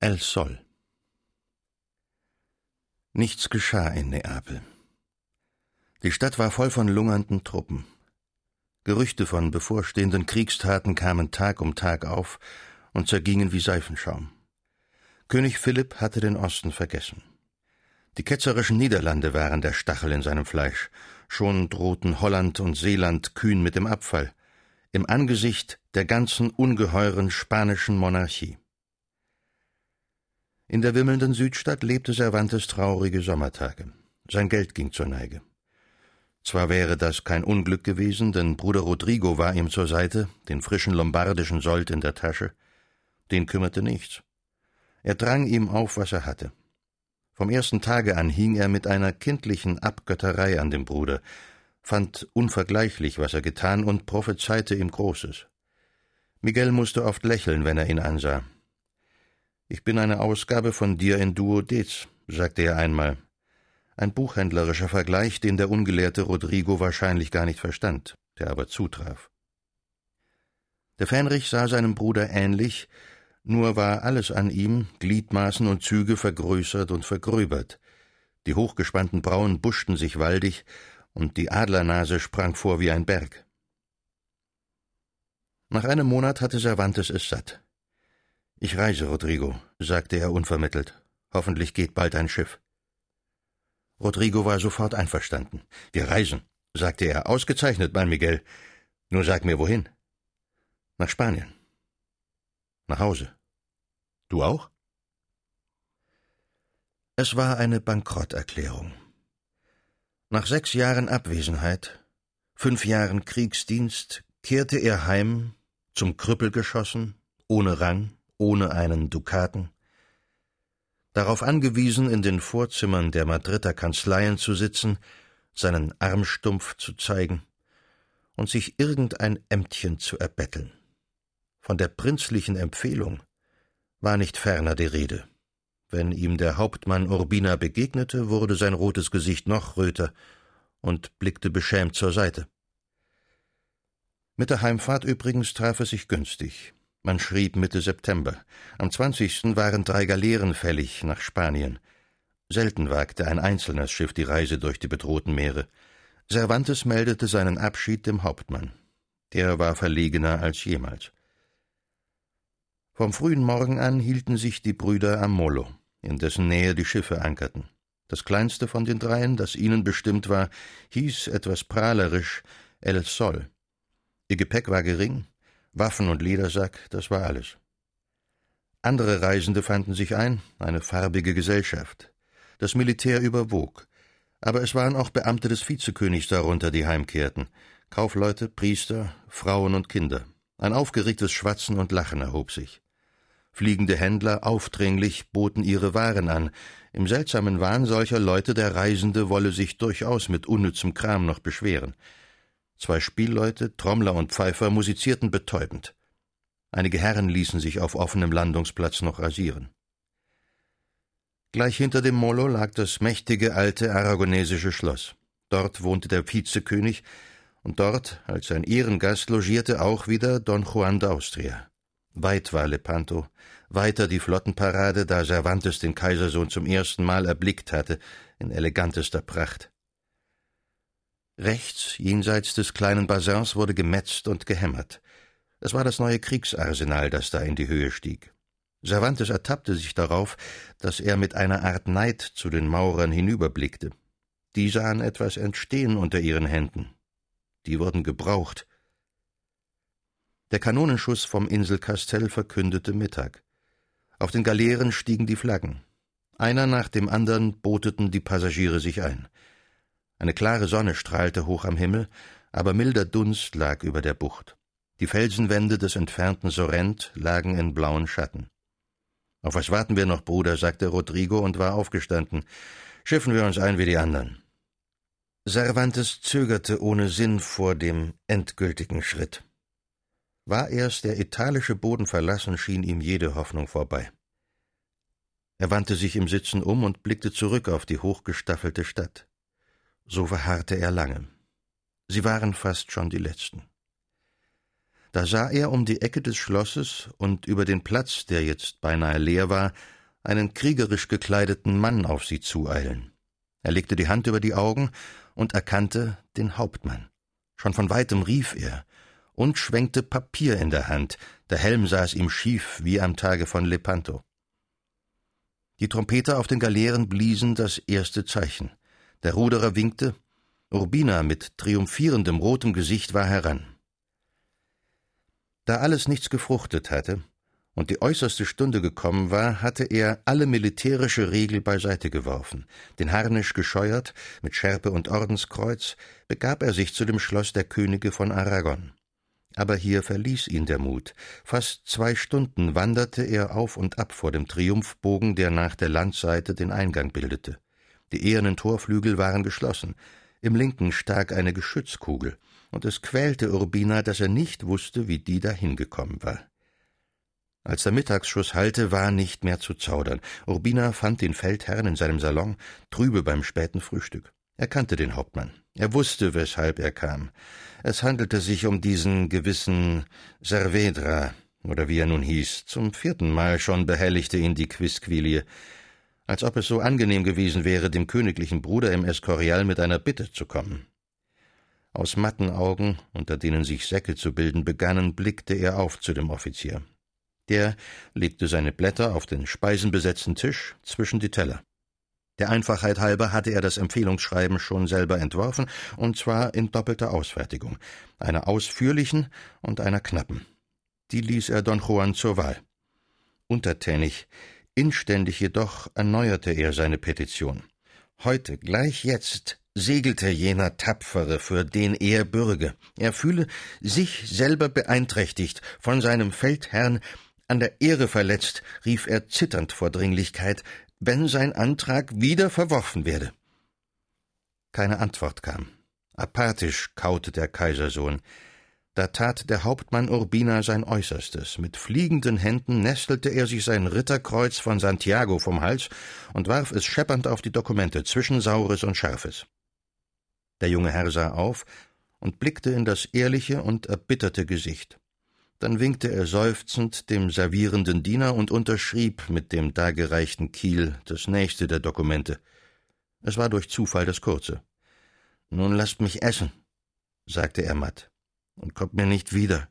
El Sol. Nichts geschah in Neapel. Die Stadt war voll von lungernden Truppen. Gerüchte von bevorstehenden Kriegstaten kamen Tag um Tag auf und zergingen wie Seifenschaum. König Philipp hatte den Osten vergessen. Die ketzerischen Niederlande waren der Stachel in seinem Fleisch. Schon drohten Holland und Seeland kühn mit dem Abfall. Im Angesicht der ganzen ungeheuren spanischen Monarchie. In der wimmelnden Südstadt lebte Cervantes traurige Sommertage. Sein Geld ging zur Neige. Zwar wäre das kein Unglück gewesen, denn Bruder Rodrigo war ihm zur Seite, den frischen lombardischen Sold in der Tasche. Den kümmerte nichts. Er drang ihm auf, was er hatte. Vom ersten Tage an hing er mit einer kindlichen Abgötterei an dem Bruder, fand unvergleichlich, was er getan und prophezeite ihm Großes. Miguel musste oft lächeln, wenn er ihn ansah. Ich bin eine Ausgabe von dir in Duodez, sagte er einmal. Ein buchhändlerischer Vergleich, den der ungelehrte Rodrigo wahrscheinlich gar nicht verstand, der aber zutraf. Der Fähnrich sah seinem Bruder ähnlich, nur war alles an ihm, Gliedmaßen und Züge vergrößert und vergröbert. Die hochgespannten Brauen buschten sich waldig, und die Adlernase sprang vor wie ein Berg. Nach einem Monat hatte Cervantes es satt. Ich reise, Rodrigo, sagte er unvermittelt. Hoffentlich geht bald ein Schiff. Rodrigo war sofort einverstanden. Wir reisen, sagte er. Ausgezeichnet, mein Miguel. Nur sag mir wohin. Nach Spanien. Nach Hause. Du auch? Es war eine Bankrotterklärung. Nach sechs Jahren Abwesenheit, fünf Jahren Kriegsdienst, kehrte er heim, zum Krüppel geschossen, ohne Rang, ohne einen Dukaten, darauf angewiesen, in den Vorzimmern der Madrider Kanzleien zu sitzen, seinen Armstumpf zu zeigen und sich irgendein Ämtchen zu erbetteln. Von der prinzlichen Empfehlung war nicht ferner die Rede. Wenn ihm der Hauptmann Urbina begegnete, wurde sein rotes Gesicht noch röter und blickte beschämt zur Seite. Mit der Heimfahrt übrigens traf es sich günstig. Man schrieb Mitte September. Am 20. waren drei Galeeren fällig nach Spanien. Selten wagte ein einzelnes Schiff die Reise durch die bedrohten Meere. Cervantes meldete seinen Abschied dem Hauptmann. Der war verlegener als jemals. Vom frühen Morgen an hielten sich die Brüder am Molo, in dessen Nähe die Schiffe ankerten. Das kleinste von den dreien, das ihnen bestimmt war, hieß etwas prahlerisch El Sol. Ihr Gepäck war gering, Waffen und Ledersack, das war alles. Andere Reisende fanden sich ein, eine farbige Gesellschaft. Das Militär überwog, aber es waren auch Beamte des Vizekönigs darunter, die heimkehrten, Kaufleute, Priester, Frauen und Kinder. Ein aufgeregtes Schwatzen und Lachen erhob sich. Fliegende Händler, aufdringlich, boten ihre Waren an, im seltsamen Wahn solcher Leute, der Reisende wolle sich durchaus mit unnützem Kram noch beschweren. Zwei Spielleute, Trommler und Pfeifer musizierten betäubend. Einige Herren ließen sich auf offenem Landungsplatz noch rasieren. Gleich hinter dem Molo lag das mächtige alte aragonesische Schloss. Dort wohnte der Vizekönig, und dort, als sein Ehrengast, logierte auch wieder Don Juan d'Austria. Weit war Lepanto, weiter die Flottenparade, da Cervantes den Kaisersohn zum ersten Mal erblickt hatte, in elegantester Pracht. Rechts, jenseits des kleinen Basins, wurde gemetzt und gehämmert. Es war das neue Kriegsarsenal, das da in die Höhe stieg. Cervantes ertappte sich darauf, dass er mit einer Art Neid zu den Maurern hinüberblickte. Die sahen etwas entstehen unter ihren Händen. Die wurden gebraucht. Der Kanonenschuss vom Inselkastell verkündete Mittag. Auf den Galeeren stiegen die Flaggen. Einer nach dem anderen boteten die Passagiere sich ein. Eine klare Sonne strahlte hoch am Himmel, aber milder Dunst lag über der Bucht. Die Felsenwände des entfernten Sorrent lagen in blauen Schatten. Auf was warten wir noch, Bruder? sagte Rodrigo und war aufgestanden. Schiffen wir uns ein wie die anderen. Cervantes zögerte ohne Sinn vor dem endgültigen Schritt. War erst der italische Boden verlassen, schien ihm jede Hoffnung vorbei. Er wandte sich im Sitzen um und blickte zurück auf die hochgestaffelte Stadt. So verharrte er lange. Sie waren fast schon die letzten. Da sah er um die Ecke des Schlosses und über den Platz, der jetzt beinahe leer war, einen kriegerisch gekleideten Mann auf sie zueilen. Er legte die Hand über die Augen und erkannte den Hauptmann. Schon von weitem rief er und schwenkte Papier in der Hand, der Helm saß ihm schief wie am Tage von Lepanto. Die Trompeter auf den Galeeren bliesen das erste Zeichen. Der Ruderer winkte, Urbina mit triumphierendem rotem Gesicht war heran. Da alles nichts gefruchtet hatte und die äußerste Stunde gekommen war, hatte er alle militärische Regel beiseite geworfen, den Harnisch gescheuert, mit Schärpe und Ordenskreuz, begab er sich zu dem Schloss der Könige von Aragon. Aber hier verließ ihn der Mut. Fast zwei Stunden wanderte er auf und ab vor dem Triumphbogen, der nach der Landseite den Eingang bildete. Die ehernen Torflügel waren geschlossen. Im linken stak eine Geschützkugel, und es quälte Urbina, dass er nicht wusste, wie die dahin gekommen war. Als der Mittagsschuss hallte, war nicht mehr zu zaudern. Urbina fand den Feldherrn in seinem Salon, trübe beim späten Frühstück. Er kannte den Hauptmann. Er wusste, weshalb er kam. Es handelte sich um diesen gewissen Servedra, oder wie er nun hieß. Zum vierten Mal schon behelligte ihn die Quisquilie. Als ob es so angenehm gewesen wäre, dem königlichen Bruder im Escorial mit einer Bitte zu kommen. Aus matten Augen, unter denen sich Säcke zu bilden begannen, blickte er auf zu dem Offizier. Der legte seine Blätter auf den speisenbesetzten Tisch zwischen die Teller. Der Einfachheit halber hatte er das Empfehlungsschreiben schon selber entworfen, und zwar in doppelter Ausfertigung, einer ausführlichen und einer knappen. Die ließ er Don Juan zur Wahl. Untertänig, inständig jedoch erneuerte er seine Petition. Heute, gleich jetzt, segelte jener Tapfere, für den er bürge. Er fühle sich selber beeinträchtigt, von seinem Feldherrn an der Ehre verletzt, rief er zitternd vor Dringlichkeit, wenn sein Antrag wieder verworfen werde. Keine Antwort kam. Apathisch kaute der Kaisersohn. Da tat der Hauptmann Urbina sein Äußerstes. Mit fliegenden Händen nestelte er sich sein Ritterkreuz von Santiago vom Hals und warf es scheppernd auf die Dokumente zwischen Saures und Scharfes. Der junge Herr sah auf und blickte in das ehrliche und erbitterte Gesicht. Dann winkte er seufzend dem servierenden Diener und unterschrieb mit dem dargereichten Kiel das nächste der Dokumente. Es war durch Zufall das kurze. Nun lasst mich essen, sagte er matt, und kommt mir nicht wieder.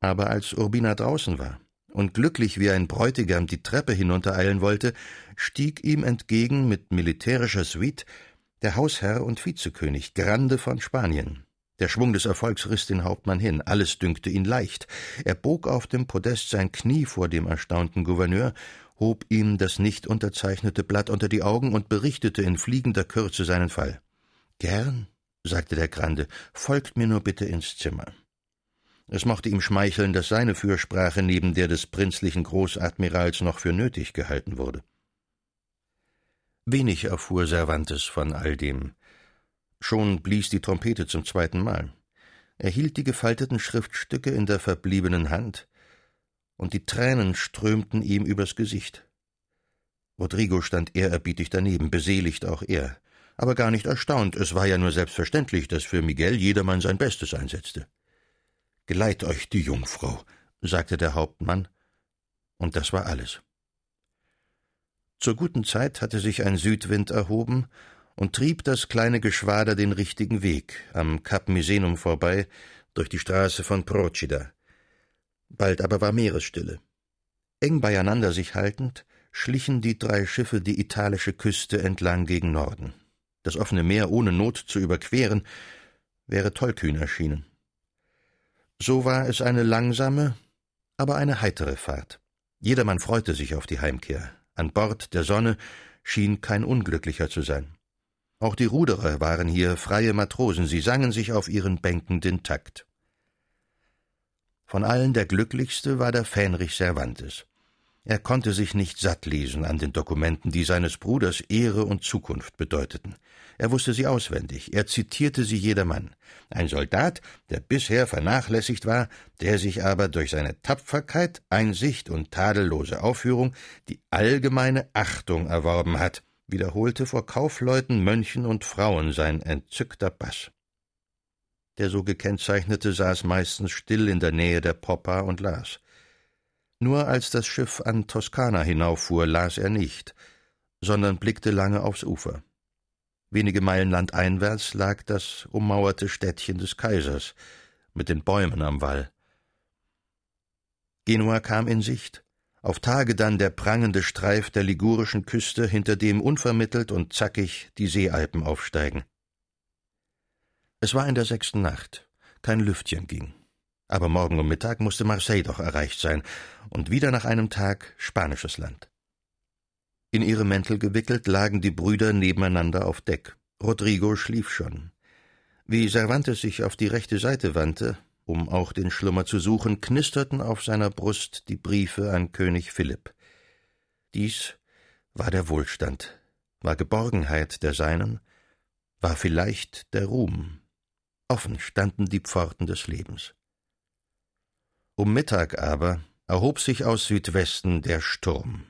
Aber als Urbina draußen war und glücklich wie ein Bräutigam die Treppe hinuntereilen wollte, stieg ihm entgegen mit militärischer Suite der Hausherr und Vizekönig Grande von Spanien, der Schwung des Erfolgs riss den Hauptmann hin, alles dünkte ihn leicht. Er bog auf dem Podest sein Knie vor dem erstaunten Gouverneur, hob ihm das nicht unterzeichnete Blatt unter die Augen und berichtete in fliegender Kürze seinen Fall. Gern, sagte der Grande, folgt mir nur bitte ins Zimmer. Es mochte ihm schmeicheln, dass seine Fürsprache neben der des prinzlichen Großadmirals noch für nötig gehalten wurde. Wenig erfuhr Cervantes von all dem. Schon blies die Trompete zum zweiten Mal. Er hielt die gefalteten Schriftstücke in der verbliebenen Hand, und die Tränen strömten ihm übers Gesicht. Rodrigo stand ehrerbietig daneben, beseligt auch er, aber gar nicht erstaunt, es war ja nur selbstverständlich, dass für Miguel jedermann sein Bestes einsetzte. Geleit euch die Jungfrau, sagte der Hauptmann, und das war alles. Zur guten Zeit hatte sich ein Südwind erhoben, und trieb das kleine Geschwader den richtigen Weg, am Kap Misenum vorbei, durch die Straße von Procida. Bald aber war Meeresstille. Eng beieinander sich haltend, schlichen die drei Schiffe die italische Küste entlang gegen Norden. Das offene Meer ohne Not zu überqueren, wäre tollkühn erschienen. So war es eine langsame, aber eine heitere Fahrt. Jedermann freute sich auf die Heimkehr. An Bord der Sonne schien kein Unglücklicher zu sein. Auch die Ruderer waren hier freie Matrosen, sie sangen sich auf ihren Bänken den Takt. Von allen der glücklichste war der Fähnrich Cervantes. Er konnte sich nicht satt lesen an den Dokumenten, die seines Bruders Ehre und Zukunft bedeuteten. Er wusste sie auswendig, er zitierte sie jedermann. Ein Soldat, der bisher vernachlässigt war, der sich aber durch seine Tapferkeit, Einsicht und tadellose Aufführung die allgemeine Achtung erworben hat, wiederholte vor Kaufleuten, Mönchen und Frauen sein entzückter Bass. Der so gekennzeichnete saß meistens still in der Nähe der Poppa und las. Nur als das Schiff an Toskana hinauffuhr, las er nicht, sondern blickte lange aufs Ufer. Wenige Meilen landeinwärts lag das ummauerte Städtchen des Kaisers mit den Bäumen am Wall. Genua kam in Sicht, auf Tage dann der prangende Streif der ligurischen Küste, hinter dem unvermittelt und zackig die Seealpen aufsteigen. Es war in der sechsten Nacht, kein Lüftchen ging. Aber morgen um Mittag musste Marseille doch erreicht sein, und wieder nach einem Tag spanisches Land. In ihre Mäntel gewickelt lagen die Brüder nebeneinander auf Deck. Rodrigo schlief schon. Wie Cervantes sich auf die rechte Seite wandte, um auch den Schlummer zu suchen, knisterten auf seiner Brust die Briefe an König Philipp. Dies war der Wohlstand, war Geborgenheit der Seinen, war vielleicht der Ruhm. Offen standen die Pforten des Lebens. Um Mittag aber erhob sich aus Südwesten der Sturm.